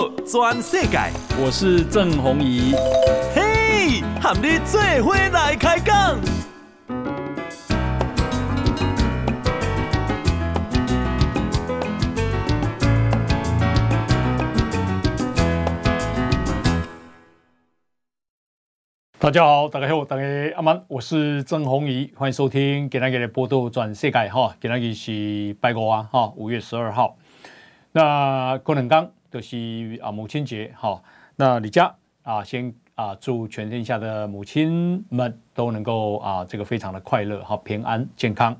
道全世界，我是郑宏仪。嘿，和你做伙来开讲。大家好，大家好，大家阿曼，我是郑宏仪，欢迎收听今天的报道全世界哈。今天是拜五啊，哈，五月十二号。那过两刚就是啊母亲节，哈，那李佳啊先啊祝全天下的母亲们都能够啊这个非常的快乐，哈，平安健康。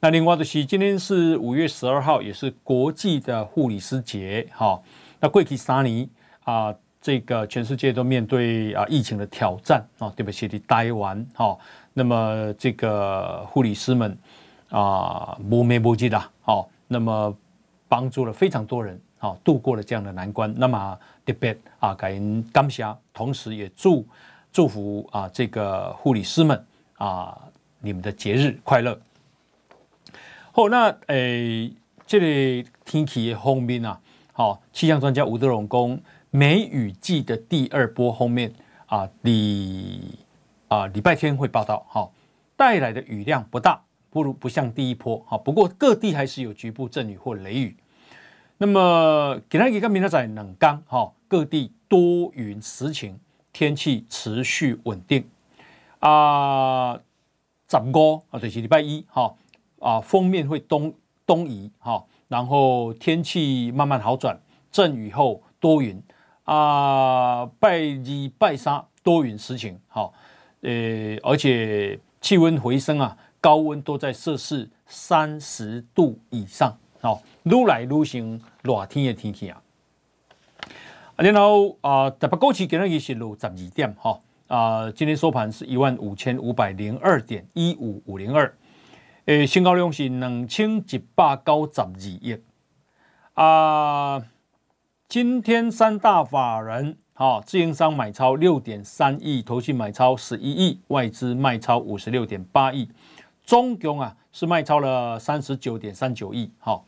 那另外就是今天是五月十二号，也是国际的护理师节，哈，那过去三年啊。这个全世界都面对啊疫情的挑战啊，对不起，你待完哈，那么这个护理师们啊，无微不至的，好，那么帮助了非常多人，好，度过了这样的难关。那么特别啊，感恩感谢，同时也祝祝福啊，这个护理师们啊，你们的节日快乐。好，那诶，这里天气方面啊，好，气象专家吴德荣讲。梅雨季的第二波锋面啊，礼啊礼拜天会报道，好，带来的雨量不大，不如不像第一波，好，不过各地还是有局部阵雨或雷雨。那么今天跟明天在冷刚，哈，各地多云时晴，天气持续稳定啊。十五啊，就是礼拜一，哈啊，锋面会东东移，哈，然后天气慢慢好转，阵雨后多云。啊，拜二、拜三多云时晴，哈，呃，而且气温回升啊，高温都在摄氏三十度以上，好，愈来愈像热天的天气啊。然后啊，台北股市今日是落十二点，哈，啊，今天收盘是一万五千五百零二点一五五零二，诶，成交量是两千一百九十二亿，啊。今天三大法人，好，自营商买超六点三亿，投信买超十一亿，外资卖超五十六点八亿，中共啊是卖超了三十九点三九亿，好，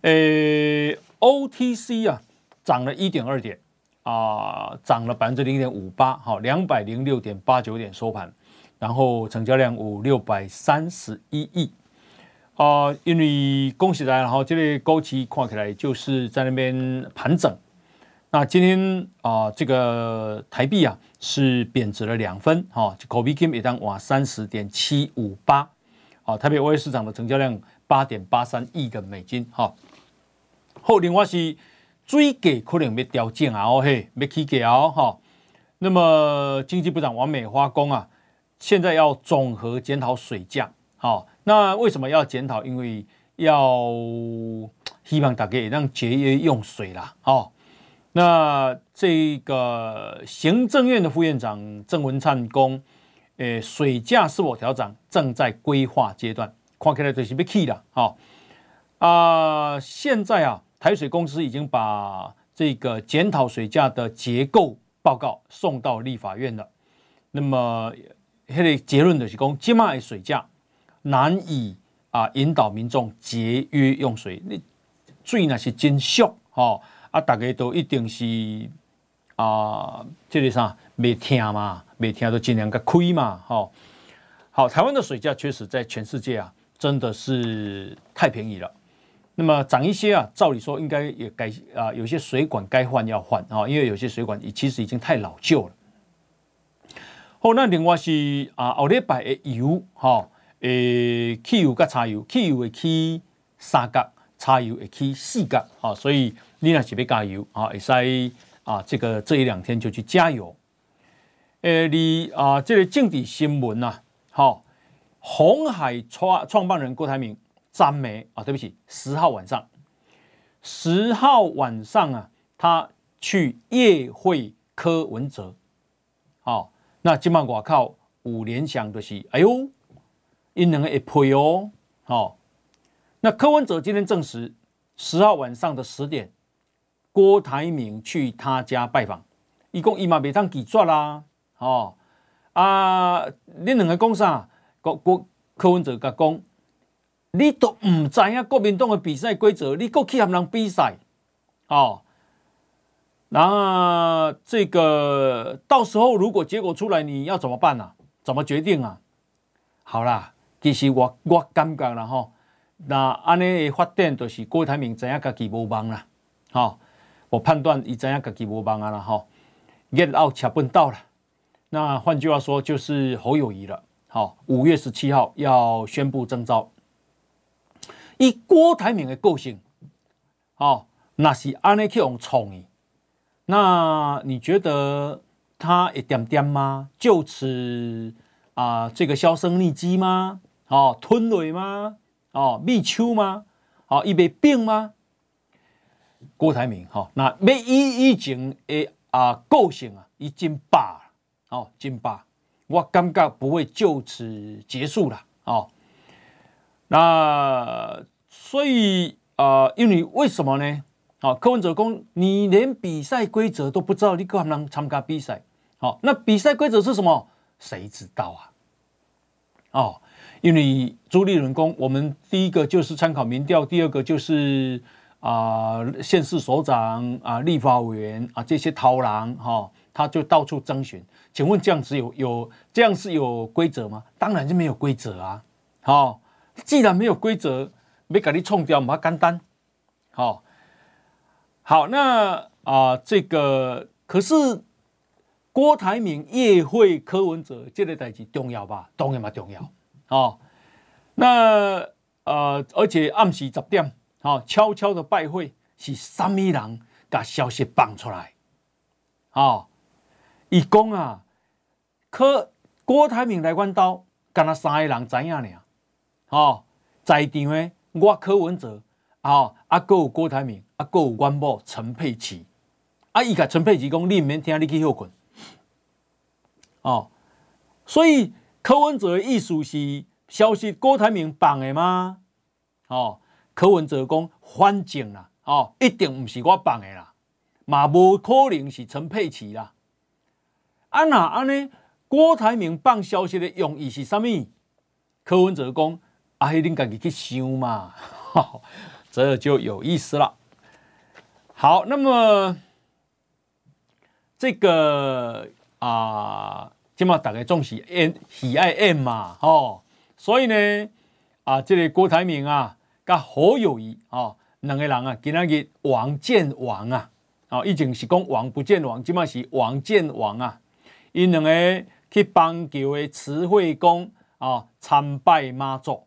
诶，OTC 啊涨了一点二点啊，涨了百分之零点五八，好，两百零六点八九点收盘，然后成交量五六百三十一亿。啊、因为恭喜大家，然后，这个高企看起来就是在那边盘整。那今天啊、呃，这个台币啊是贬值了两分哈，口币金也当哇三十点七五八。啊，台北外汇市场的成交量八点八三亿个美金哈。后另外是水价可能要调整啊，哦嘿，要起价哦哈。那么经济部长王美花公啊，现在要总和检讨水价，好。那为什么要检讨？因为要希望大家也让节约用水啦。哦，那这个行政院的副院长郑文灿公，诶，水价是否调涨正在规划阶段，看起来就是要起了。好啊，现在啊，台水公司已经把这个检讨水价的结构报告送到立法院了。那么，那个结论就是讲，现在的水价。难以啊引导民众节约用水，你水那是真俗吼啊！大家都一定是啊，这个啥没听嘛，每天都尽量个亏嘛，吼。好，台湾的水价确实在全世界啊，真的是太便宜了。那么涨一些啊，照理说应该也该啊，有些水管该换要换啊，因为有些水管其实已经太老旧了。好，那另外是啊，后礼拜的油哈。诶，汽油加柴油，汽油会起三角，柴油会起四角，啊，所以你若是要加油啊，会使啊，这个这一两天就去加油。诶，你啊，这个政治新闻呐，好，红海创创办人郭台铭詹梅啊，对不起，十号晚上，十号晚上啊，他去夜会柯文哲，好，那今晚我靠五连响的是，哎呦。因两个一配哦，好，那柯文哲今天证实，十号晚上的十点，郭台铭去他家拜访，一共一马别当几转啦，哦啊，你两个讲啥？郭郭柯文哲甲讲，你都唔知影国民党的比赛规则，你过去和人比赛，哦，那这个到时候如果结果出来，你要怎么办、啊？怎么决定啊？好啦，其实我我感觉啦吼，那安尼的发展就是郭台铭知影家己无望啦，吼，我判断伊知影家己无望啊啦吼，热奥吃笨到了。那换句话说，就是侯友谊了。好，五月十七号要宣布征召。以郭台铭的个性，哦，那是安尼去用创意。那你觉得他一点点吗？就此啊、呃，这个销声匿迹吗？哦，吞雷吗？哦，密秋吗？哦，一杯病吗？郭台铭，哈，那没以以前的啊个性啊，已经罢哦，真罢，我感觉不会就此结束了，哦。那所以啊、因为为什么呢？好，柯文哲公，你连比赛规则都不知道，你可能参加比赛？好，那比赛规则是什么？谁知道啊？哦，因为朱立伦公，我们第一个就是参考民调，第二个就是啊，县市首长啊，立法委员啊，这些讨郎哈，他就到处征询。请问这样子有有这样是有规则吗？当然就没有规则啊！好，既然没有规则，没给你冲掉，嘛简单。好。好，那啊、呃，这个可是郭台铭夜会柯文哲这个代志重要吧？当然嘛重要哦。那呃，而且暗时十点，哦，悄悄的拜会是什么人把消息放出来？哦，伊讲啊，柯郭台铭来阮兜，干那三个人知影呢？哦，在场的我柯文哲。啊，阿哥有郭台铭，阿哥有阮某陈佩琪，啊，伊甲陈佩琪讲，你毋免听，你去休困。哦，所以柯文哲的意思是消息郭台铭放的吗？哦，柯文哲讲反正啦，哦，一定毋是我放的啦，嘛无可能是陈佩琪啦。啊那安尼，郭台铭放消息的用意是啥物？柯文哲讲，啊，迄恁家己去想嘛。这就有意思了。好，那么这个啊，今嘛大概重视 N 喜爱 M 嘛，哦，所以呢啊，这个郭台铭啊，跟侯友谊啊，两个人啊，今仔日王见王啊，哦，以前是讲王不见王，今嘛是王见王啊，因两个去邦桥的慈惠宫啊参拜妈祖，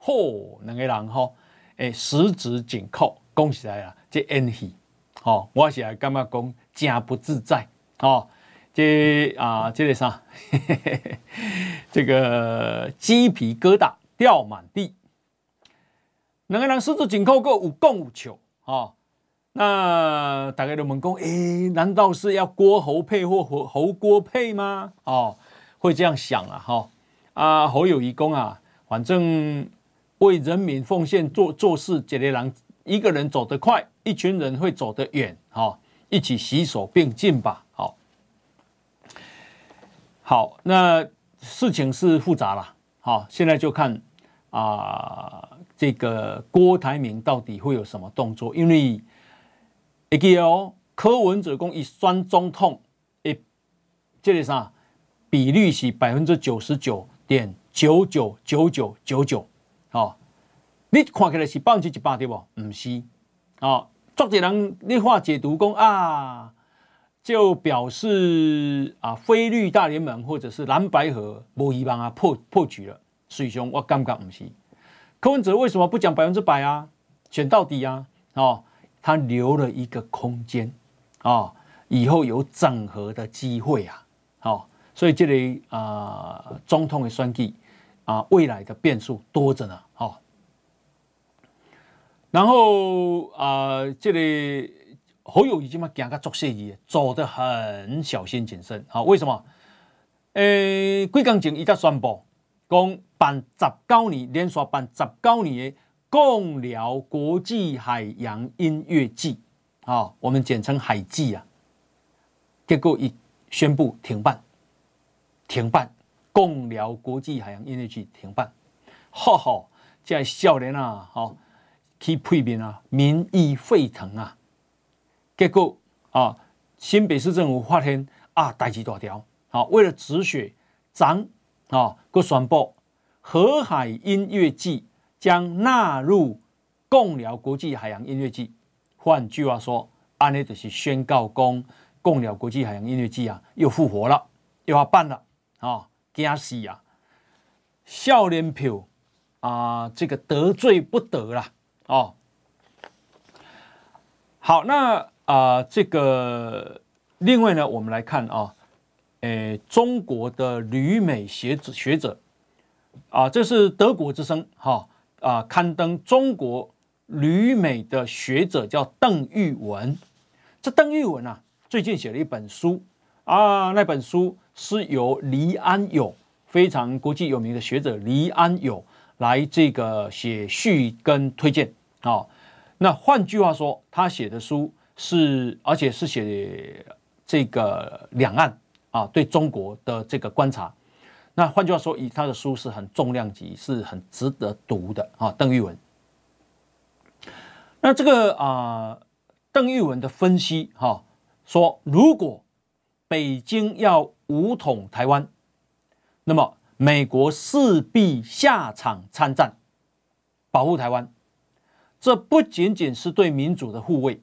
嚯，两个人吼。诶，十指紧扣，恭喜来了，这演戏，哦，我是来感觉讲真不自在，哦，这啊，这个啥，这个鸡皮疙瘩掉满地，两个人十指紧扣，个有讲有笑，哦，那大家都问讲，诶，难道是要郭侯配或侯侯郭配吗？哦，会这样想啊，哈、啊，侯友宜讲啊，反正。为人民奉献做做事，这类人一个人走得快，一群人会走得远。好，一起携手并进吧。好，好，那事情是复杂了。好，现在就看啊，这个郭台铭到底会有什么动作？因为一个哦，柯文哲讲一选总统，诶，这里啥比率是百分之九十九点九九九九九九。哦，你看起来是百分之一百对不？不是，哦，作者人你话解读讲啊，就表示啊，非绿大联盟或者是蓝白河无希望啊，破破局了。所以说我感觉不是。柯文哲为什么不讲百分之百啊？选到底啊？哦，他留了一个空间啊，哦，以后有整合的机会啊。哦，所以这里啊，呃，总统的选举。啊，未来的变数多着呢，哈、哦。然后啊，这里侯友已经嘛，讲个做生意，走得很小心谨慎。好、哦，为什么？诶，几天前伊才宣布，讲办十九年连续办十九年的贡寮国际海洋音乐季，啊、我们简称海季啊。结果一宣布停办，停办。贡寮国际海洋音乐季停办，哈哈，这少年啊，哈，去配面啊，民意沸腾啊。结果啊，新北市政府发现啊，代志大条，好，为了止血，涨啊，个宣布河海音乐季将纳入共寮国际海洋音乐季。换句话说，安尼就是宣告公共寮国际海洋音乐季啊，又复活了，又要办了啊，惊死啊！笑脸票啊，这个得罪不得了哦。好，那啊、呃，这个另外呢，我们来看啊，诶，中国的旅美学者学者啊，这是德国之声哈啊，刊登中国旅美的学者叫邓玉文。这邓玉文啊，最近写了一本书啊，那本书是由黎安友非常国际有名的学者黎安友来这个写序跟推荐啊。那换句话说，他写的书是，而且是写这个两岸啊对中国的这个观察。那换句话说，以他的书是很重量级，是很值得读的啊。邓玉文。那这个啊，邓玉文的分析哈，说如果北京要武统台湾，那么美国势必下场参战，保护台湾。这不仅仅是对民主的护卫，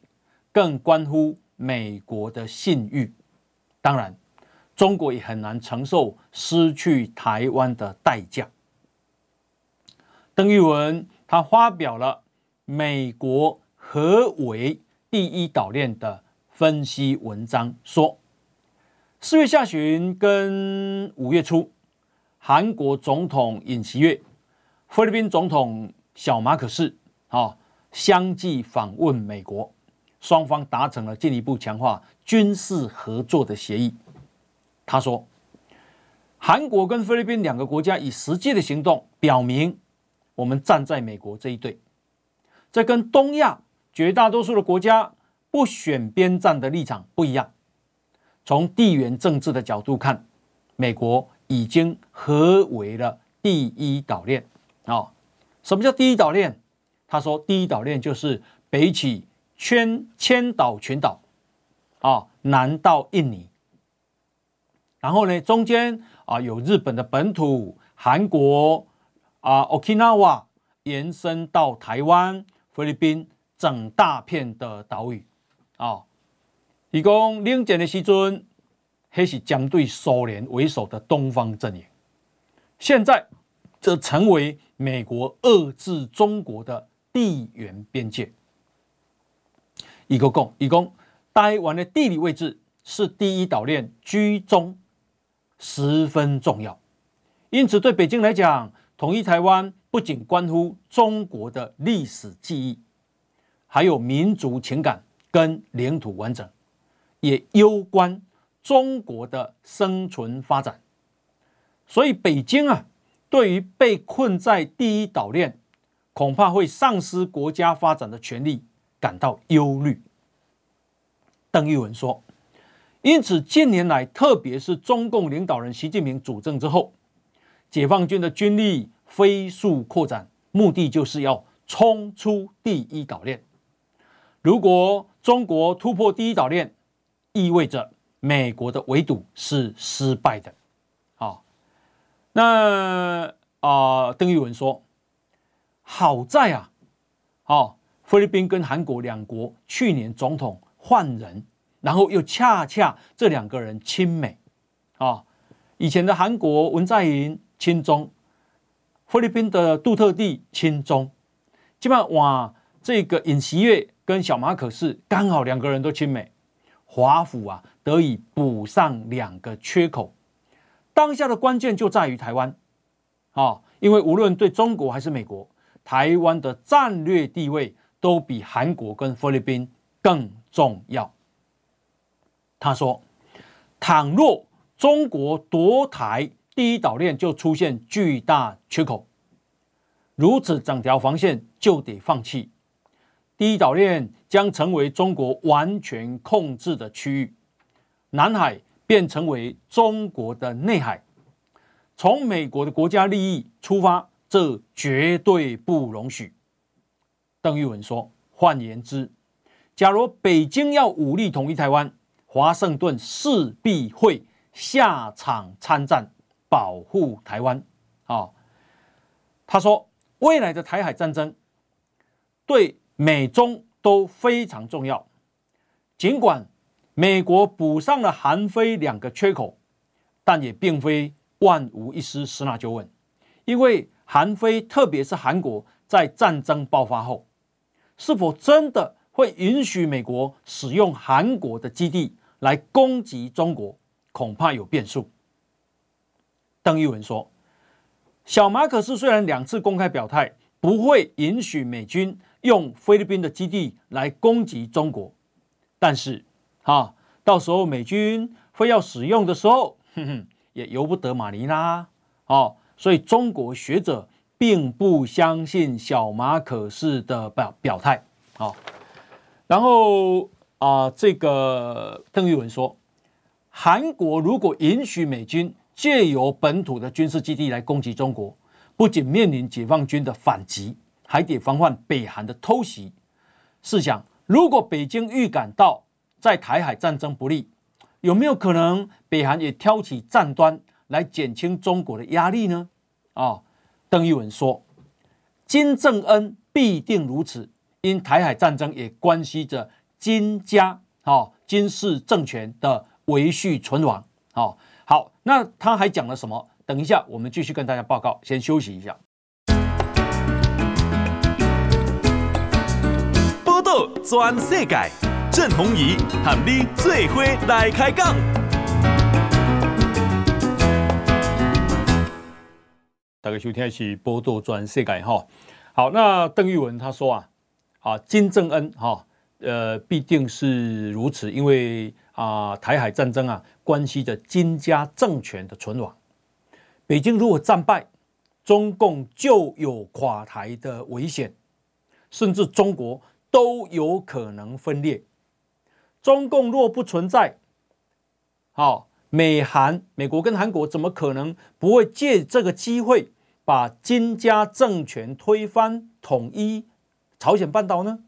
更关乎美国的信誉。当然，中国也很难承受失去台湾的代价。邓玉文他发表了美国何为第一岛链的分析文章，说四月下旬跟五月初，韩国总统尹锡悦、菲律宾总统小马可仕啊。相继访问美国，双方达成了进一步强化军事合作的协议。他说，韩国跟菲律宾两个国家以实际的行动表明，我们站在美国这一队。这跟东亚绝大多数的国家不选边站的立场不一样。从地缘政治的角度看，美国已经合围了第一岛链。啊，什么叫第一岛链？他说：“第一岛链就是北起千千岛群岛，啊，南到印尼，然后呢，中间啊有日本的本土、韩国啊、Okinawa 延伸到台湾、菲律宾整大片的岛屿，啊，一共领简的时阵，还是将对苏联为首的东方阵营，现在则成为美国遏制中国的。”地缘边界，一个共一共，台湾的地理位置是第一岛链居中，十分重要。因此，对北京来讲，统一台湾不仅关乎中国的历史记忆，还有民族情感跟领土完整，也攸关中国的生存发展。所以，北京啊，对于被困在第一岛链。恐怕会丧失国家发展的权利，感到忧虑。邓玉文说：“因此，近年来，特别是中共领导人习近平主政之后，解放军的军力飞速扩展，目的就是要冲出第一岛链。如果中国突破第一岛链，意味着美国的围堵是失败的。”啊，那啊，邓玉文说。好在啊，哦，菲律宾跟韩国两国去年总统换人，然后又恰恰这两个人亲美，啊、哦，以前的韩国文在寅亲中，菲律宾的杜特地亲中，基本上哇，这个尹锡悦跟小马可是刚好两个人都亲美，华府啊得以补上两个缺口。当下的关键就在于台湾，啊、哦，因为无论对中国还是美国。台湾的战略地位都比韩国跟菲律宾更重要。他说：“倘若中国夺台，第一岛链就出现巨大缺口，如此整条防线就得放弃，第一岛链将成为中国完全控制的区域，南海便成为中国的内海。从美国的国家利益出发。”这绝对不容许。邓玉文说：“换言之，假如北京要武力统一台湾，华盛顿势必会下场参战，保护台湾。啊，他说，未来的台海战争对美中都非常重要。尽管美国补上了韩非两个缺口，但也并非万无一失，十拿九稳。因为韩非，特别是韩国，在战争爆发后，是否真的会允许美国使用韩国的基地来攻击中国，恐怕有变数。邓玉文说。小马可仕虽然两次公开表态不会允许美军用菲律宾的基地来攻击中国，但是，哈，到时候美军非要使用的时候，哼哼，也由不得马尼拉，哦，所以中国学者并不相信小马可仕的表表态，好，然后啊、呃，这个邓玉文说，韩国如果允许美军。借由本土的军事基地来攻击中国，不仅面临解放军的反击，还得防范北韩的偷袭。试想，如果北京预感到在台海战争不利，有没有可能北韩也挑起战端来减轻中国的压力呢？啊，邓玉文说，金正恩必定如此，因台海战争也关系着金家哦金氏政权的维续存亡哦。好，那他还讲了什么？等一下，我们继续跟大家报告。先休息一下。波道全世界，郑弘仪和你最伙来开讲。大家收听的是波道全世界哈。好，那邓玉文他说啊，啊金正恩哈，呃，必定是如此，因为。啊，台海战争啊，关系着金家政权的存亡。北京如果战败，中共就有垮台的危险，甚至中国都有可能分裂。中共若不存在，好，美韩、美国跟韩国怎么可能不会借这个机会把金家政权推翻、统一朝鲜半岛呢？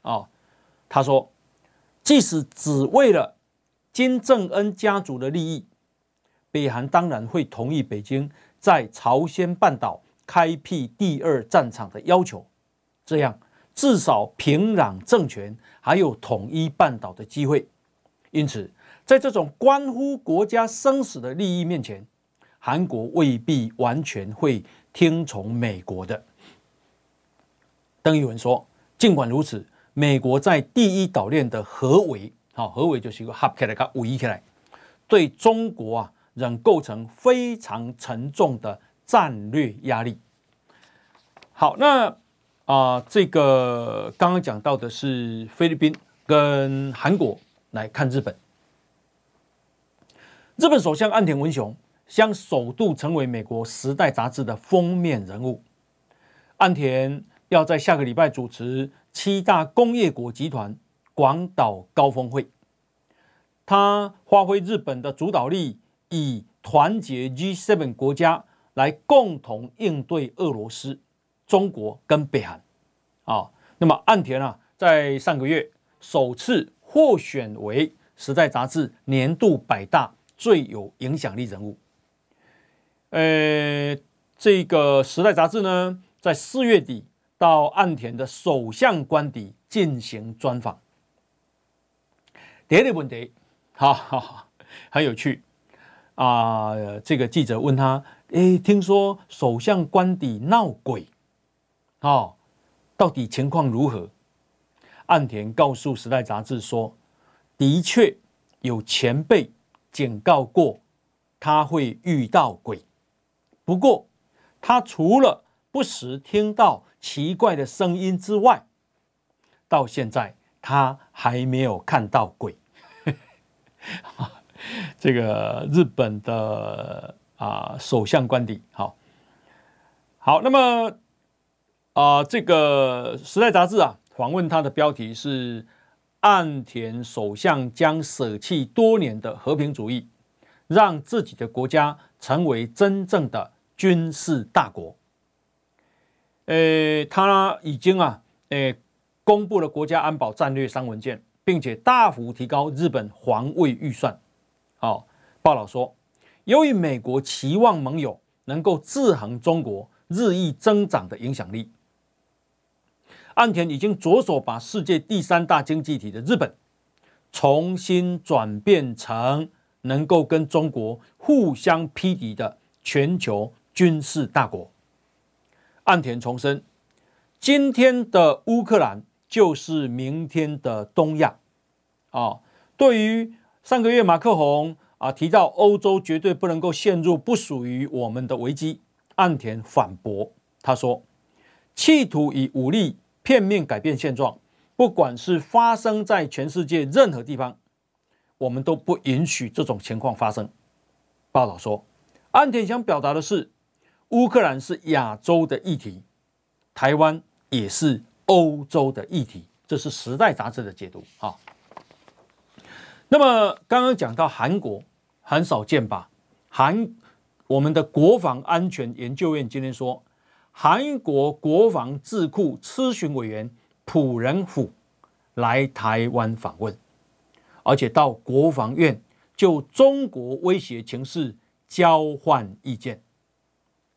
啊，他说，即使只为了。金正恩家族的利益，北韩当然会同意北京在朝鲜半岛开辟第二战场的要求，这样至少平壤政权还有统一半岛的机会。因此，在这种关乎国家生死的利益面前，韩国未必完全会听从美国的。邓玉文说：“尽管如此，美国在第一岛链的合围。”好，合围就是一个合起来，它围起来，对中国啊，仍构成非常沉重的战略压力。好，那啊、呃，这个刚刚讲到的是菲律宾跟韩国，来看日本。日本首相岸田文雄将首度成为美国《时代》杂志的封面人物。岸田要在下个礼拜主持七大工业国集团。广岛高峰会，他发挥日本的主导力，以团结 G7 国家来共同应对俄罗斯、中国跟北韩。啊，那么岸田啊，在上个月首次获选为《时代》杂志年度百大最有影响力人物。呃，这个《时代》杂志呢，在四月底到岸田的首相官邸进行专访。第二个问题，好好好，很有趣啊、这个记者问他：“诶，听说首相官邸闹鬼，哦，到底情况如何？”岸田告诉《时代》杂志说：“的确有前辈警告过他会遇到鬼，不过他除了不时听到奇怪的声音之外，到现在他还没有看到鬼。”这个日本的啊首相官邸，好，好，那么啊这个《时代》杂志啊访问他的标题是岸田首相将舍弃多年的和平主义，让自己的国家成为真正的军事大国。呃，他已经啊，呃，公布了国家安保战略三文件。并且大幅提高日本防卫预算。好，报道说，由于美国期望盟友能够制衡中国日益增长的影响力，岸田已经着手把世界第三大经济体的日本重新转变成能够跟中国互相匹敌的全球军事大国。岸田重申，今天的乌克兰就是明天的东亚。啊，对于。上个月，马克宏啊提到欧洲绝对不能够陷入不属于我们的危机。岸田反驳，他说：“企图以武力片面改变现状，不管是发生在全世界任何地方，我们都不允许这种情况发生。”报道说，岸田想表达的是，乌克兰是亚洲的议题，台湾也是欧洲的议题。这是《时代》杂志的解读啊。那么刚刚讲到韩国很少见吧？韩我们的国防安全研究院今天说，韩国国防智库咨询委员朴仁虎来台湾访问，而且到国防院就中国威胁情势交换意见。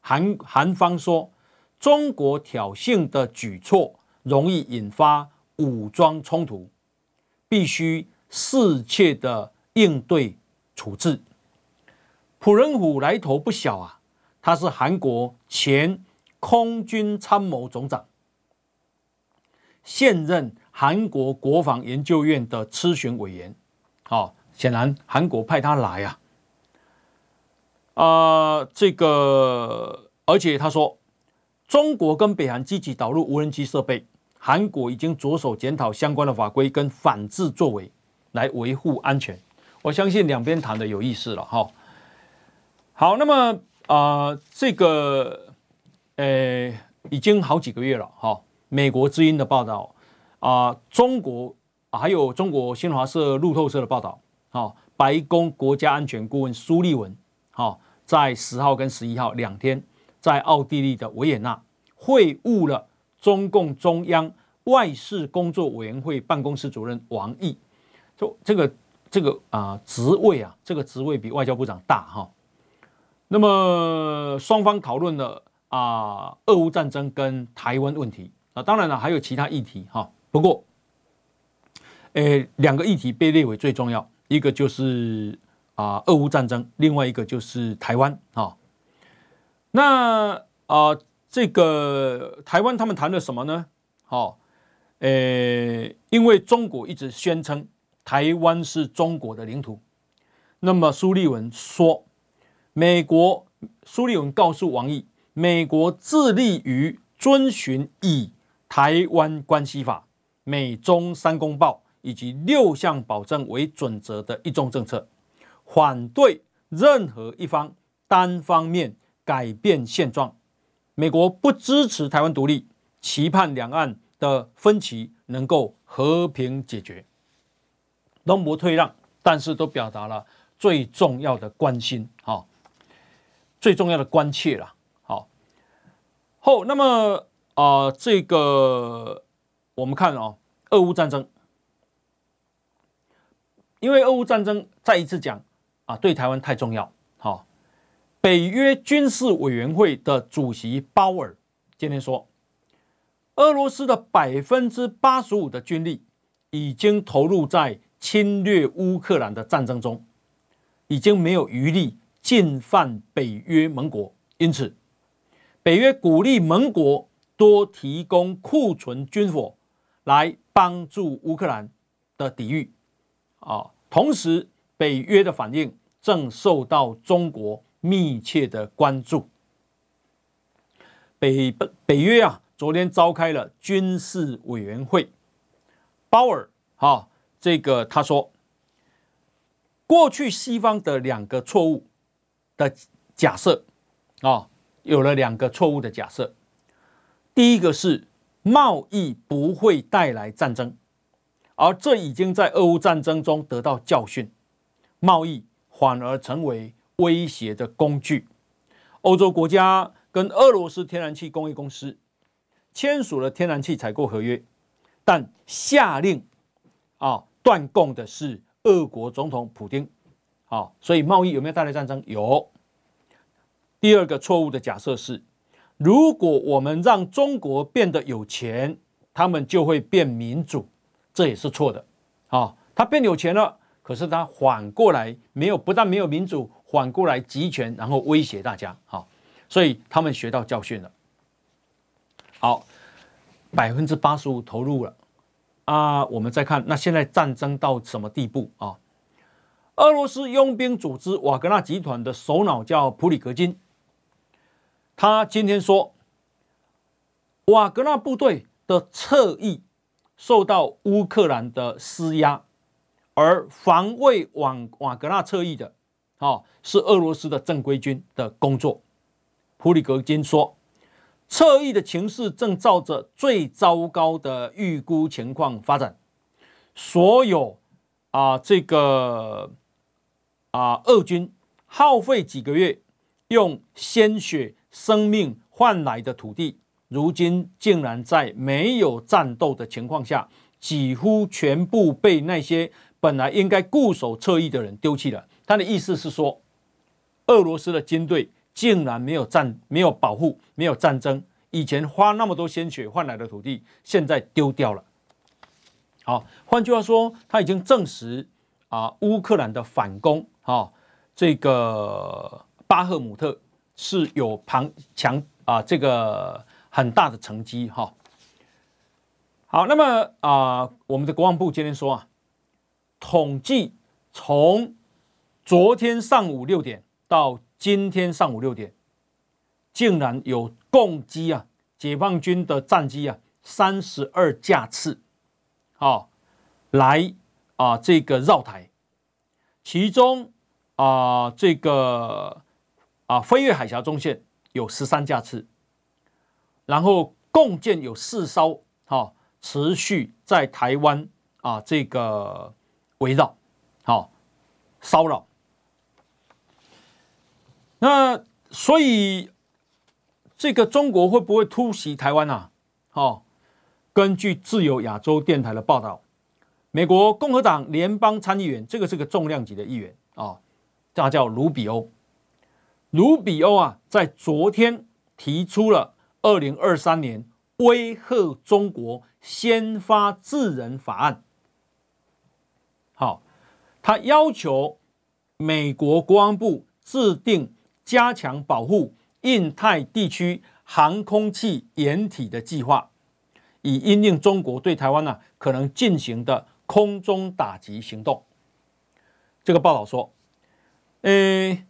韩韩方说，中国挑衅的举措容易引发武装冲突，必须。适切的应对处置。朴仁虎来头不小啊，他是韩国前空军参谋总长，现任韩国国防研究院的咨询委员。好，显然韩国派他来啊。啊，这个，而且他说，中国跟北韩积极导入无人机设备，韩国已经着手检讨相关的法规跟反制作为。来维护安全，我相信两边谈的有意思了哈。好，那么啊、这个呃，已经好几个月了哈。美国之音的报道啊、中国还有中国新华社、路透社的报道啊，白宫国家安全顾问苏利文哈，在十号跟十一号两天，在奥地利的维也纳会晤了中共中央外事工作委员会办公室主任王毅。就这个这个啊职位啊，这个职位比外交部长大哈。那么双方讨论了啊俄乌战争跟台湾问题啊，当然了还有其他议题哈。不过，诶两个议题被列为最重要，一个就是啊俄乌战争，另外一个就是台湾哈。那啊这个台湾他们谈了什么呢？好，呃因为中国一直宣称。台湾是中国的领土，那么苏利文说，美国苏利文告诉王毅，美国致力于遵循以台湾关系法、美中三公报以及六项保证为准则的一中政策，反对任何一方单方面改变现状。美国不支持台湾独立，期盼两岸的分歧能够和平解决。都不退让，但是都表达了最重要的关心，哈，最重要的关切了，好，后那么啊、这个我们看哦，俄乌战争，因为俄乌战争再一次讲啊，对台湾太重要，好，北约军事委员会的主席鲍尔今天说，俄罗斯的百分之八十五的军力已经投入在。侵略乌克兰的战争中，已经没有余力进犯北约盟国，因此，北约鼓励盟国多提供库存军火来帮助乌克兰的抵御。啊，同时，北约的反应正受到中国密切的关注。北北约啊，昨天召开了军事委员会，鲍尔哈。这个他说，过去西方的两个错误的假设啊，有了两个错误的假设。第一个是贸易不会带来战争，而这已经在俄乌战争中得到教训，贸易反而成为威胁的工具。欧洲国家跟俄罗斯天然气工业公司签署了天然气采购合约，但下令啊。断供的是俄国总统普丁。啊，所以贸易有没有带来战争？有。第二个错误的假设是，如果我们让中国变得有钱，他们就会变民主，这也是错的。啊，他变有钱了，可是他反过来没有，不但没有民主，反过来集权，然后威胁大家。好，所以他们学到教训了。好，百分之八十五投入了啊，我们再看，那现在战争到什么地步啊？俄罗斯佣兵组织瓦格纳集团的首脑叫普里格金。他今天说，瓦格纳部队的侧翼受到乌克兰的施压，而防卫瓦瓦格纳侧翼的，啊，是俄罗斯的正规军的工作。普里格金说，侧翼的情势正照着最糟糕的预估情况发展，所有啊，这个啊，俄军耗费几个月，用鲜血。生命换来的土地，如今竟然在没有战斗的情况下，几乎全部被那些本来应该固守侧翼的人丢弃了。他的意思是说，俄罗斯的军队竟然没有战、没有保护、没有战争。以前花那么多鲜血换来的土地，现在丢掉了。好，换句话说，他已经证实啊，乌克兰的反攻啊，这个巴赫姆特。是有庞强啊，这个很大的成绩哈。好，那么啊，我们的国防部今天说啊，统计从昨天上午六点到今天上午六点，竟然有共机啊，解放军的战机啊，三十二架次，好，来啊这个绕台，其中啊这个。啊，飞越海峡中线有十三架次，然后共舰有四艘，哈，持续在台湾啊这个围绕，好骚扰。那所以这个中国会不会突袭台湾啊？好，根据自由亚洲电台的报道，美国共和党联邦参议员，这个是个重量级的议员啊，他叫卢比欧。卢比欧啊，在昨天提出了二零二三年威吓中国先发制人法案。他要求美国国防部制定加强保护印太地区航空器掩体的计划，以因应中国对台湾呢可能进行的空中打击行动。这个报道说，诶。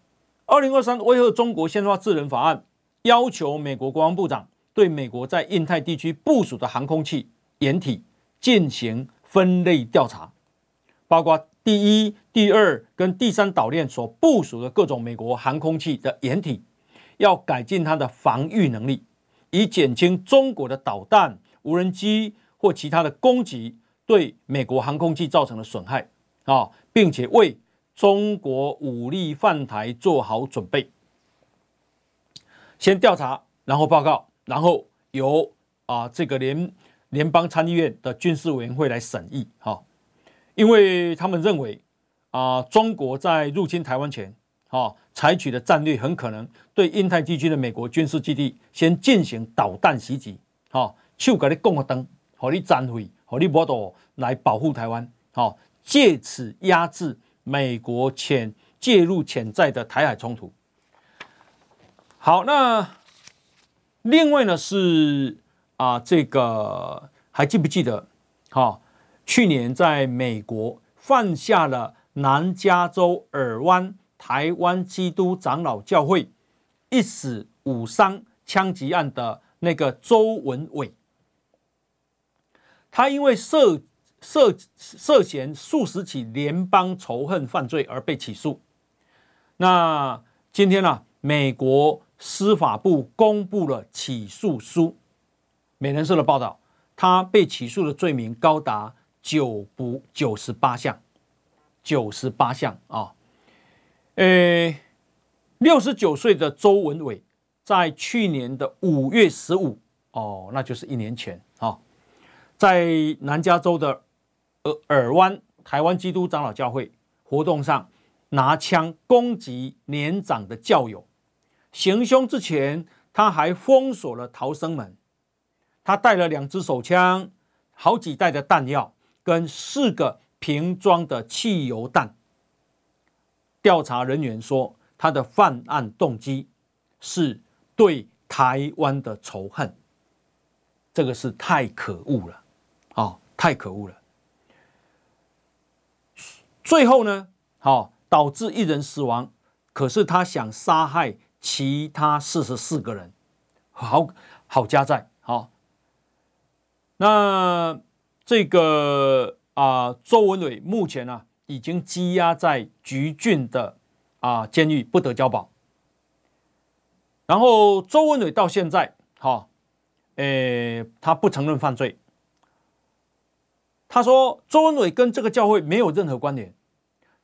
二零二三威吓中国现代化智能法案要求美国国防部长对美国在印太地区部署的航空器掩体进行分类调查，包括第一、第二跟第三岛链所部署的各种美国航空器的掩体，要改进它的防御能力，以减轻中国的导弹、无人机或其他的攻击对美国航空器造成的损害啊，并且为。中国武力犯台做好准备，先调查，然后报告，然后由啊这个联联邦参议院的军事委员会来审议哈，因为他们认为啊中国在入侵台湾前啊采取的战略很可能对印太地区的美国军事基地先进行导弹袭击，哈，手给你供个灯，和你战费，和你摩托来保护台湾，好，借此压制。美国潜介入潜在的台海冲突。好，那另外呢是啊，这个还记不记得？哈、哦，去年在美国犯下了南加州尔湾台湾基督长老教会一死五伤枪击案的那个周文伟，他因为涉。涉涉嫌数十起联邦仇恨犯罪而被起诉。那今天呢、啊？美国司法部公布了起诉书。美联社的报道，他被起诉的罪名高达九不九十八项，九十八项啊。呃，六十九岁的周文伟，在去年的五月十五，哦，那就是一年前啊，在南加州的。而尔湾台湾基督长老教会活动上拿枪攻击年长的教友，行凶之前，他还封锁了逃生门。他带了两支手枪、好几袋的弹药跟四个瓶装的汽油弹。调查人员说，他的犯案动机是对台湾的仇恨。这个是太可恶了，啊、哦，太可恶了。最后呢，好、哦、导致一人死亡，可是他想杀害其他四十四个人，好好加在好、那这个啊、周文伟目前呢、啊、已经羁押在橘郡的啊、监狱，不得交保。然后周文伟到现在，哈、哦。诶，他不承认犯罪。他说，周文伟跟这个教会没有任何关联。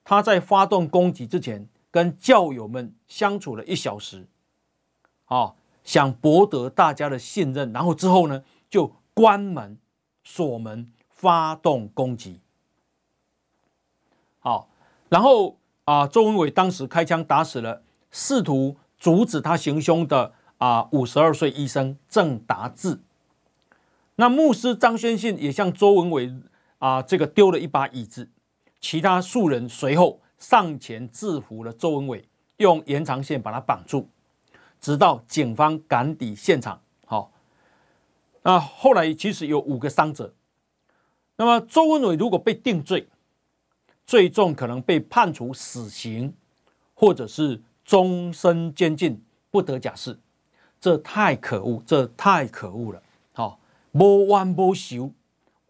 他在发动攻击之前，跟教友们相处了一小时，啊，想博得大家的信任，然后之后呢，就关门锁门，发动攻击。好，然后啊，周文伟当时开枪打死了试图阻止他行凶的。啊，五十二岁医生郑达志，那牧师张宣信也向周文伟啊这个丢了一把椅子，其他数人随后上前制服了周文伟，用延长线把他绑住，直到警方赶抵现场。那后来其实有五个伤者。那么周文伟如果被定罪，最重可能被判处死刑，或者是终身监禁，不得假释。这太可恶，这太可恶了！好，无冤无仇，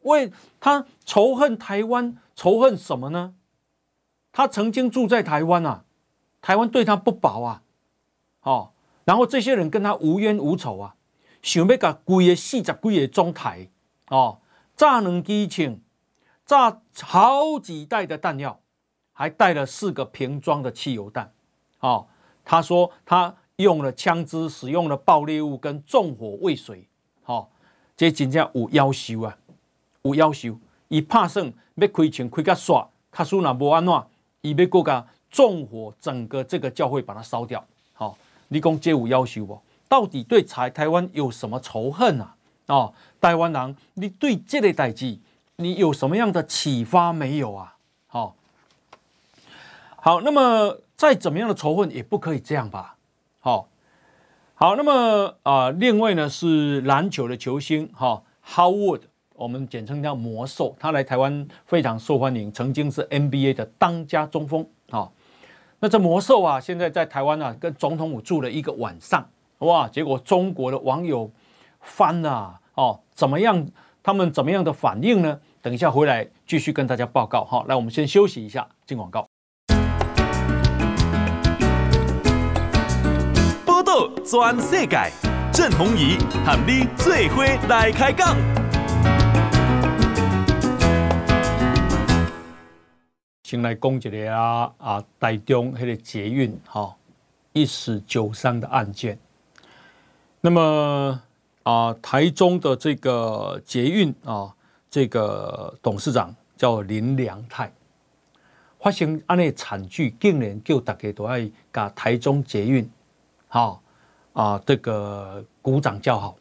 为他仇恨台湾，仇恨什么呢？他曾经住在台湾啊，台湾对他不薄啊，哦，然后这些人跟他无冤无仇啊，想要把规个四十几个中台哦，炸两机枪，炸好几袋的弹药，还带了四个瓶装的汽油弹，哦，他说他。用了枪支，使用了爆裂物跟纵火未遂，哦，这真正有要求啊，有要求。伊拍算要开枪开个煞，卡苏那无安怎，伊要过个纵火整个这个教会，把它烧掉。好、哦，你讲这有要求不？到底对台台湾有什么仇恨啊？哦，台湾人，你对这类代志，你有什么样的启发没有啊？好、哦，好，那么再怎么样的仇恨也不可以这样吧？好，好，那么啊，另外呢是篮球的球星哈，Howard，我们简称叫魔兽，他来台湾非常受欢迎，曾经是 NBA 的当家中锋啊。那这魔兽啊，现在在台湾啊，跟总统府住了一个晚上，哇，结果中国的网友翻了哦，怎么样？他们怎么样的反应呢？等一下回来继续跟大家报告哈。来，我们先休息一下，进广告。全世界，郑弘仪和你最伙来开讲。先来讲一个啊啊，台中那个捷运哈一死九伤的案件。那么啊，台中的这个捷运啊，这个董事长叫林良泰，发生安尼惨剧，竟然叫大家都爱甲台中捷运哈。啊，这个鼓掌叫好，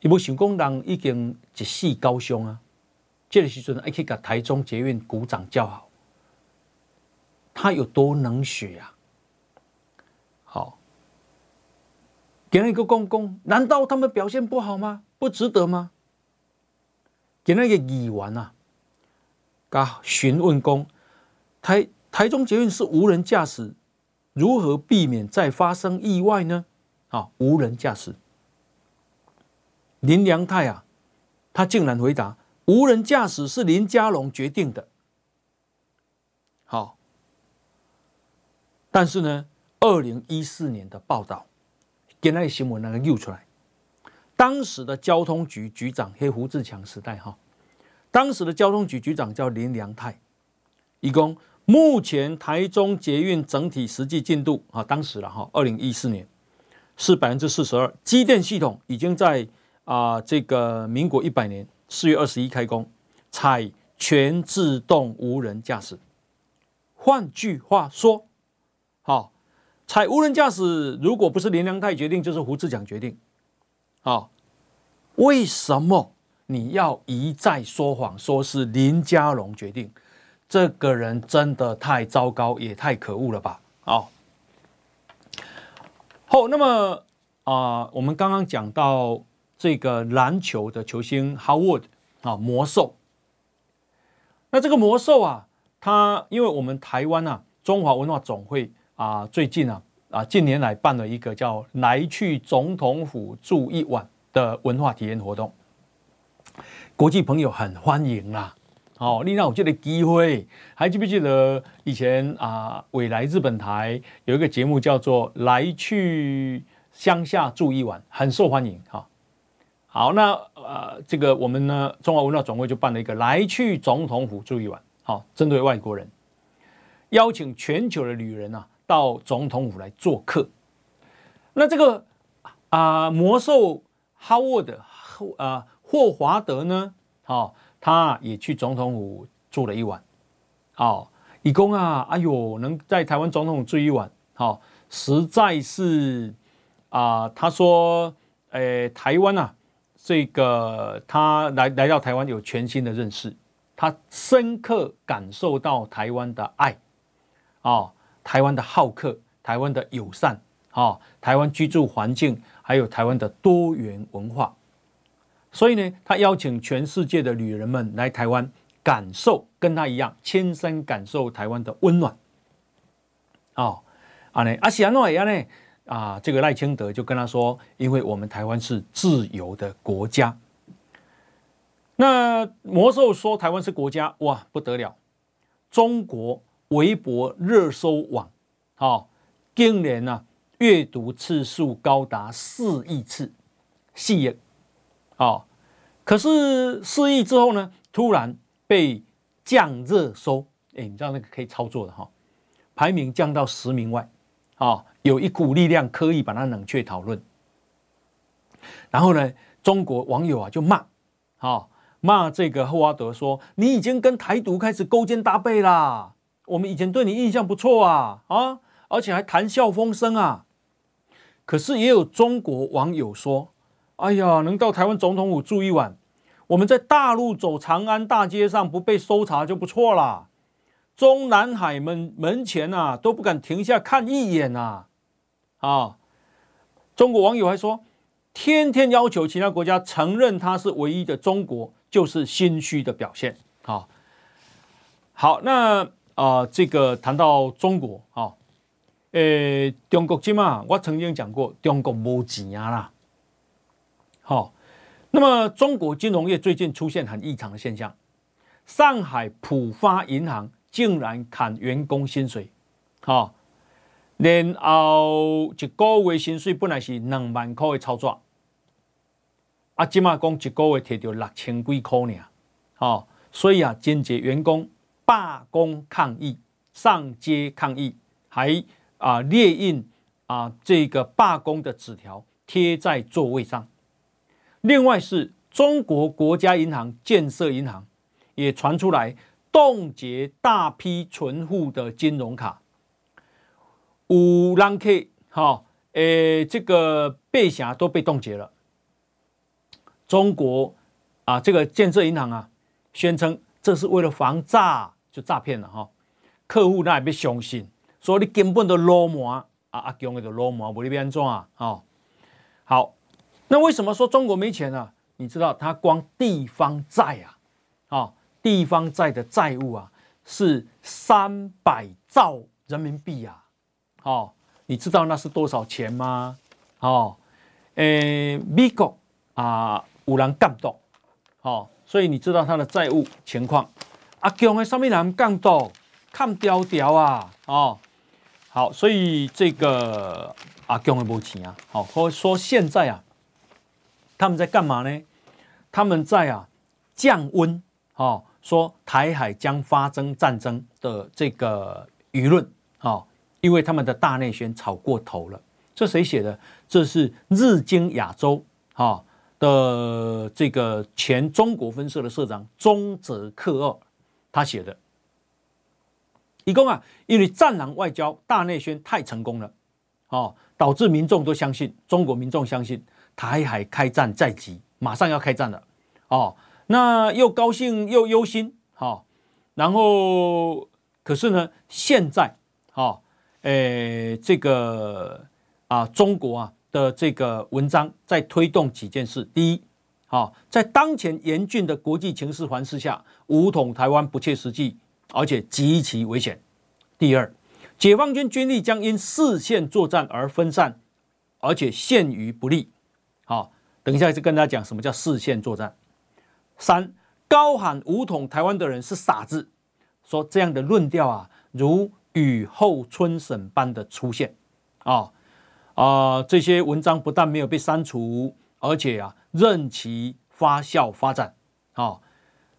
伊无想讲人已经一死高雄啊，这个时阵还去甲台中捷运鼓掌叫好，他有多冷血呀？好，给那个公公，难道他们表现不好吗？不值得吗？给那个议员啊，甲询问公，台台中捷运是无人驾驶。如何避免再发生意外呢？啊，无人驾驶。林良泰啊，他竟然回答：无人驾驶是林佳龙决定的。好，但是呢，二零一四年的报道，给那个新闻那个又出来，当时的交通局局长黑胡志强时代哈，当时的交通局局长叫林良泰，一共。目前台中捷运整体实际进度啊，当时了哈，二零一四年是百分之四十二，机电系统已经在啊这个民国一百年四月二十一开工，采全自动无人驾驶。换句话说，好，采无人驾驶如果不是林良泰决定，就是胡志强决定。好，为什么你要一再说谎，说是林佳龙决定？这个人真的太糟糕，也太可恶了吧？好，好，那么啊、我们刚刚讲到这个篮球的球星 Howard 啊，魔兽。那这个魔兽啊。他因为我们台湾啊，中华文化总会啊，最近啊啊近年来办了一个叫“来去总统府住一晚”的文化体验活动，国际朋友很欢迎啦。哦，你让我这个机会，还记不记得以前啊，未来日本台有一个节目叫做“来去乡下住一晚”，很受欢迎哈。好，那呃，这个我们呢，中华文化总会就办了一个“来去总统府住一晚”。好，针对外国人，邀请全球的旅人啊到总统府来做客。那这个啊、魔兽哈沃德啊霍华德呢，好、哦，他也去总统府住了一晚。好、哦，义工啊，哎呦，能在台湾总统住一晚，好、哦，实在是啊、他说，诶，台湾啊，这个他来来到台湾有全新的认识。他深刻感受到台湾的爱，啊，台湾的好客，台湾的友善，啊，台湾居住环境，还有台湾的多元文化。所以呢，他邀请全世界的旅人们来台湾，感受跟他一样，亲身感受台湾的温暖。哦，啊呢，阿西安诺亚呢，啊，这个赖清德就跟他说，因为我们台湾是自由的国家。那魔兽说台湾是国家，哇，不得了！中国微博热搜网，好，今年呢阅读次数高达四亿次，四亿，好，可是四亿之后呢，突然被降热搜，哎，你知道那个可以操作的哈，排名降到十名外，啊，有一股力量刻意把它冷却讨论，然后呢，中国网友啊就骂，好。骂这个霍华德说：“你已经跟台独开始勾肩搭背啦！我们以前对你印象不错啊啊，而且还谈笑风生啊。可是也有中国网友说：‘哎呀，能到台湾总统府住一晚，我们在大陆走长安大街上不被搜查就不错啦。中南海门门前啊都不敢停下看一眼呐！’啊，中国网友还说：‘天天要求其他国家承认他是唯一的中国。’就是心虚的表现，好，好，那啊、这个谈到中国，啊，诶，中国金嘛，我曾经讲过，中国没钱啊啦，好，那么中国金融业最近出现很异常的现象，上海浦发银行竟然砍员工薪水，好，然后一个月薪水本来是两万块的操作。啊，今嘛讲一个月摕到六千几块呢，哦，所以啊，间接员工罢工抗议，上街抗议，还啊列印啊这个罢工的纸条贴在座位上。另外是中国国家银行、建设银行也传出来冻结大批存户的金融卡，有人客哈，诶，这个背匣都被冻结了。中国啊，这个建设银行啊，宣称这是为了防诈，就诈骗了哈。客户那也别相信，所以你根本都罗马啊，阿强的就罗马，不你边装啊，哦。好，那为什么说中国没钱呢？你知道，它光地方债啊，啊，地方债的债务啊，是三百兆人民币啊，哦，你知道那是多少钱吗？哦，诶，美国啊。有人干到，好，所以你知道他的债务情况。阿强的上面人干到，看调调啊，哦，好，所以这个阿强的没钱啊，好，或说现在啊，他们在干嘛呢？他们在啊降温，哦，说台海将发生战争的这个舆论，哦，因为他们的大内宣炒过头了。这谁写的？这是日经亚洲，哦。的这个前中国分社的社长中泽克二他写的。一共啊，因为战狼外交大内宣太成功了，哦，导致民众都相信，中国民众相信台海开战在即，马上要开战了，哦，那又高兴又忧心，哦，然后可是呢，现在，哦，诶，这个啊，中国啊的这个文章在推动几件事，第一，好，在当前严峻的国际情势环视下，武统台湾不切实际。而且极其危险。第二，解放军军力将因四线作战而分散，而且陷于不利。好，等一下就跟大家讲什么叫四线作战。三，高喊武统台湾的人是傻子，说这样的论调啊，如雨后春笋般的出现。啊啊，这些文章不但没有被删除，而且啊，任其发酵发展。好，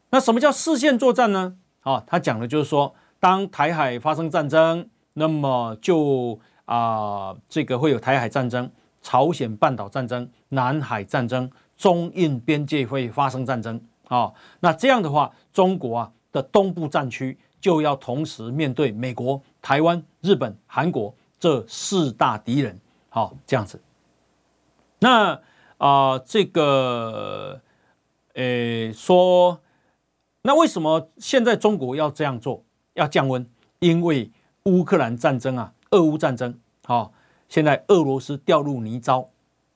那什么叫四线作战呢？啊，他讲的就是说，当台海发生战争，那么就啊，这个会有台海战争、朝鲜半岛战争、南海战争、中印边界会发生战争啊。那这样的话，中国啊的东部战区就要同时面对美国、台湾、日本、韩国这四大敌人。好，这样子。那啊，这个，诶，说。那为什么现在中国要这样做，要降温？因为乌克兰战争啊，俄乌战争，好，现在俄罗斯掉入泥沼，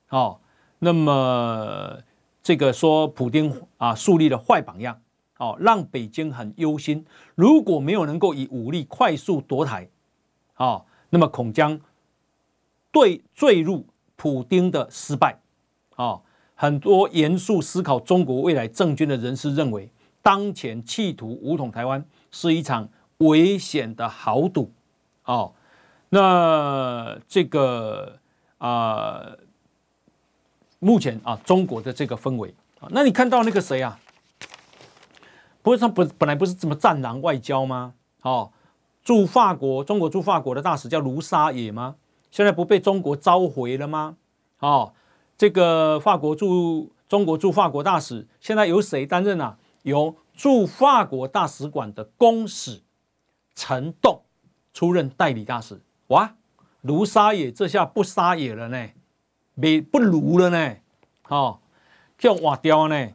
好，那么这个说普丁啊树立了坏榜样，好，让北京很忧心。如果没有能够以武力快速夺台，好，那么恐将对坠入普丁的失败，啊，很多严肃思考中国未来政军的人士认为。当前企图武统台湾是一场危险的豪赌，哦，那这个啊、目前啊，中国的这个氛围啊，那你看到那个谁啊？不是他本本来不是这么战狼外交吗？哦，驻法国中国驻法国的大使叫卢沙野吗？现在不被中国召回了吗？哦，这个法国驻中国驻法国大使现在由谁担任啊？由驻法国大使馆的公使陈栋出任代理大使。哇，卢沙野这下不沙野了呢，没不卢了呢。好，叫瓦雕呢，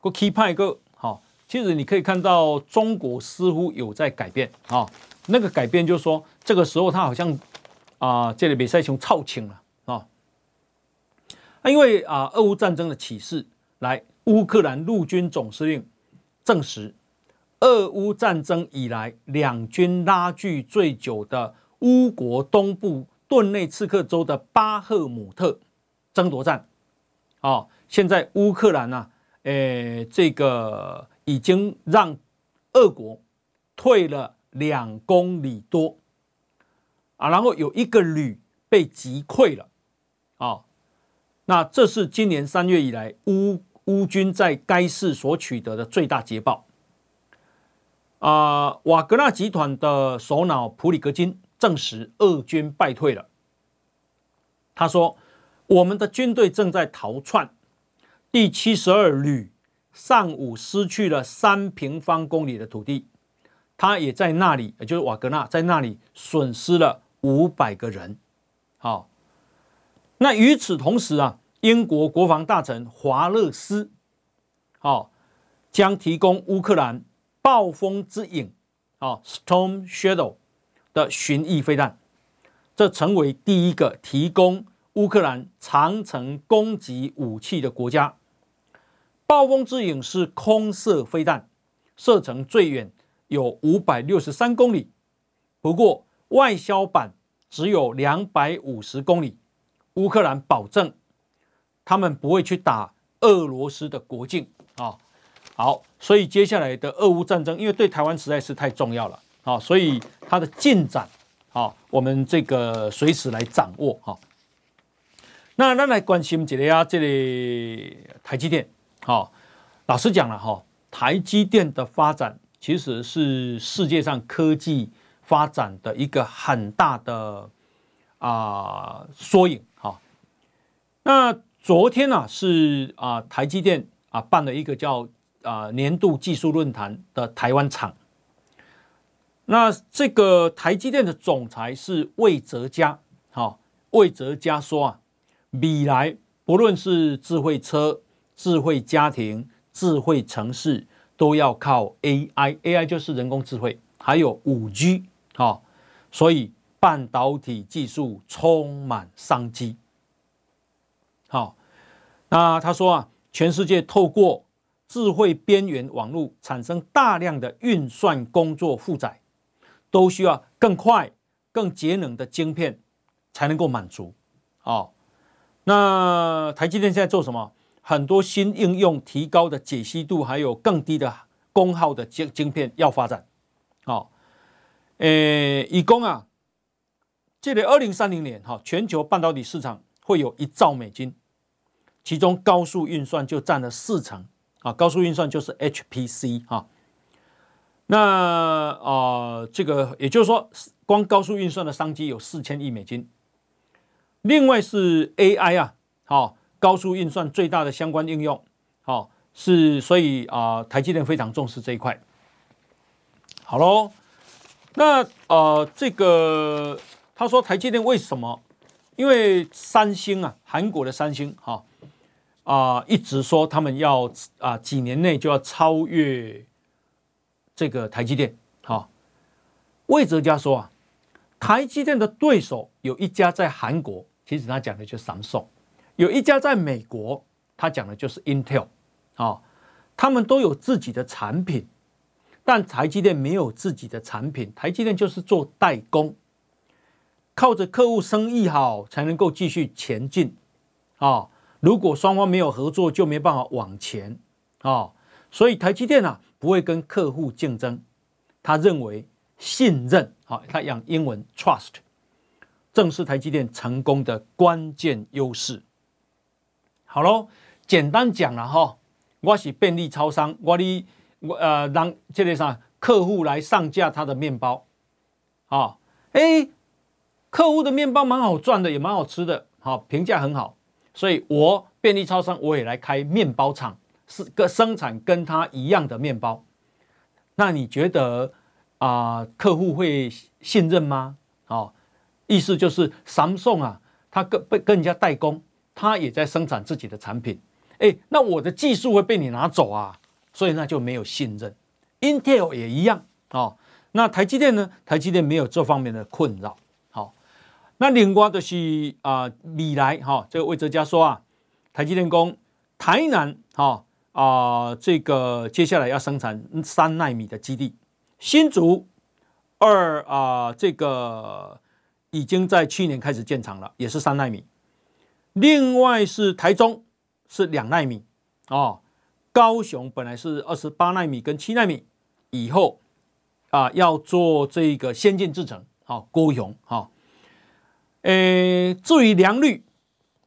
个 key 派个好。其实你可以看到，中国似乎有在改变。啊，那个改变就是说，这个时候他好像啊，这里比赛熊超轻了啊。因为啊，俄乌战争的启示，来乌克兰陆军总司令。证实，俄乌战争以来，两军拉锯最久的乌国东部顿内茨克州的巴赫姆特争夺战，啊，现在乌克兰呢，诶，这个已经让俄国退了两公里多，啊，然后有一个旅被击溃了，啊，那这是今年三月以来乌。乌军在该市所取得的最大捷报。啊，瓦格纳集团的首脑普里格金证实，俄军败退了。他说：“我们的军队正在逃窜。第七十二旅上午失去了三平方公里的土地，他也在那里，也就是瓦格纳在那里损失了五百个人。好，那与此同时啊。”英国国防大臣华勒斯，好，将提供乌克兰暴风之影，啊，Storm Shadow 的巡弋飞弹，这成为第一个提供乌克兰长城攻击武器的国家。暴风之影是空射飞弹，射程最远有五百六十三公里，不过外销版只有两百五十公里。乌克兰保证。他们不会去打俄罗斯的国境啊，好，所以接下来的俄乌战争，因为对台湾实在是太重要了啊，所以它的进展啊，我们这个随时来掌握哈。那那来关心一下啊，这里台积电，好，老实讲了哈，台积电的发展其实是世界上科技发展的一个很大的啊缩影，那。昨天呢、啊、是啊台积电啊办了一个叫啊年度技术论坛的台湾场那这个台积电的总裁是魏哲嘉，好，魏哲嘉说啊，未来不论是智慧车、智慧家庭、智慧城市，都要靠 AI，AI 就是人工智慧，还有五 G，好，所以半导体技术充满商机。好，那他说啊，全世界透过智慧边缘网络产生大量的运算工作负载。都需要更快、更节能的晶片才能够满足。哦，那台积电现在做什么？很多新应用提高的解析度，还有更低的功耗的晶晶片要发展。哦，诶，以供啊，这里二零三零年哈，全球半导体市场会有一兆美金，其中高速运算就占了四成。啊，高速运算就是 HPC 哈。那啊、这个也就是说，光高速运算的商机有四千亿美金。另外是 AI 啊，好、高速运算最大的相关应用，好、是，所以啊、台积电非常重视这一块。好喽，那呃，这个他说台积电为什么？因为三星啊，韩国的三星哈啊、一直说他们要啊、呃、几年内就要超越。这个台积电，好，魏哲家说啊，台积电的对手有一家在韩国，其实他讲的就是 Samsung，有一家在美国，他讲的就是 Intel，啊，他们都有自己的产品，但台积电没有自己的产品，台积电就是做代工，靠着客户生意好才能够继续前进，啊，如果双方没有合作，就没办法往前，啊，所以台积电啊。不会跟客户竞争，他认为信任，好，他讲英文 trust，正是台积电成功的关键优势。好喽，简单讲了哈，我是便利超商，我的我呃让这个啥客户来上架他的面包，啊，哎，客户的面包蛮好赚的，也蛮好吃的，好，评价很好，所以我便利超商我也来开面包厂。是个生产跟他一样的面包，那你觉得啊、客户会信任吗？哦，意思就是 Samsung 啊，他跟被跟人家代工，他也在生产自己的产品，哎，那我的技术会被你拿走啊，所以那就没有信任。Intel 也一样哦，那台积电呢？台积电没有这方面的困扰。那另外的是啊，未来哈，这个魏哲家说啊，台积电工台南哈。啊、呃，这个接下来要生产三奈米的基地，新竹二啊、呃，这个已经在去年开始建厂了，也是三奈米。另外是台中是两奈米哦，高雄本来是二十八奈米跟七奈米，以后啊、要做这个先进制程，好、哦，高雄哈。诶，至于良率，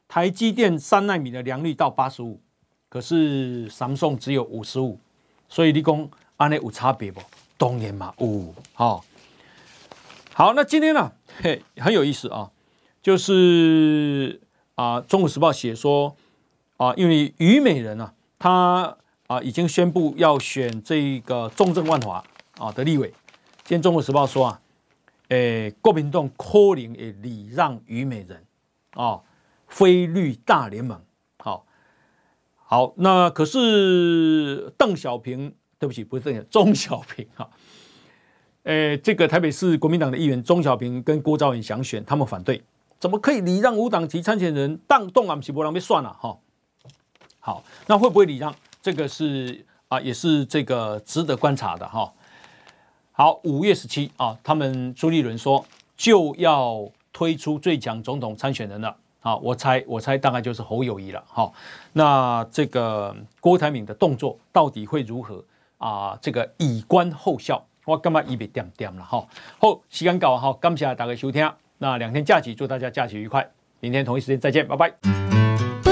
台积电三奈米的良率到八十五。可是 Samsung 只有五十五，所以你讲安内有差别不？当然嘛，有。好，好，那今天呢、嘿，很有意思啊，就是啊，《中国时报》写说啊，因为虞美人啊，他啊已经宣布要选这个中正万华啊的立委。今天《中国时报》说啊，诶，国民党可能会礼让虞美人啊，非绿大联盟。好，好那可是邓小平，对不起，不是邓小，钟小平哈。诶，这个台北市国民党的议员钟小平跟郭兆远想选，他们反对，怎么可以礼让无党籍参选人？当动啊，不是不让被算了哈。好，那会不会礼让？这个是啊，也是这个值得观察的哈。好，五月十七啊，他们朱立伦说就要推出最强总统参选人了。啊，我猜，我猜大概就是侯友宜了。好，那这个郭台铭的动作到底会如何啊？这个以观后效，我干嘛一笔点点了哈。好，时间到，好，感谢大家收听。那两天假期，祝大家假期愉快。明天同一时间再见，拜拜。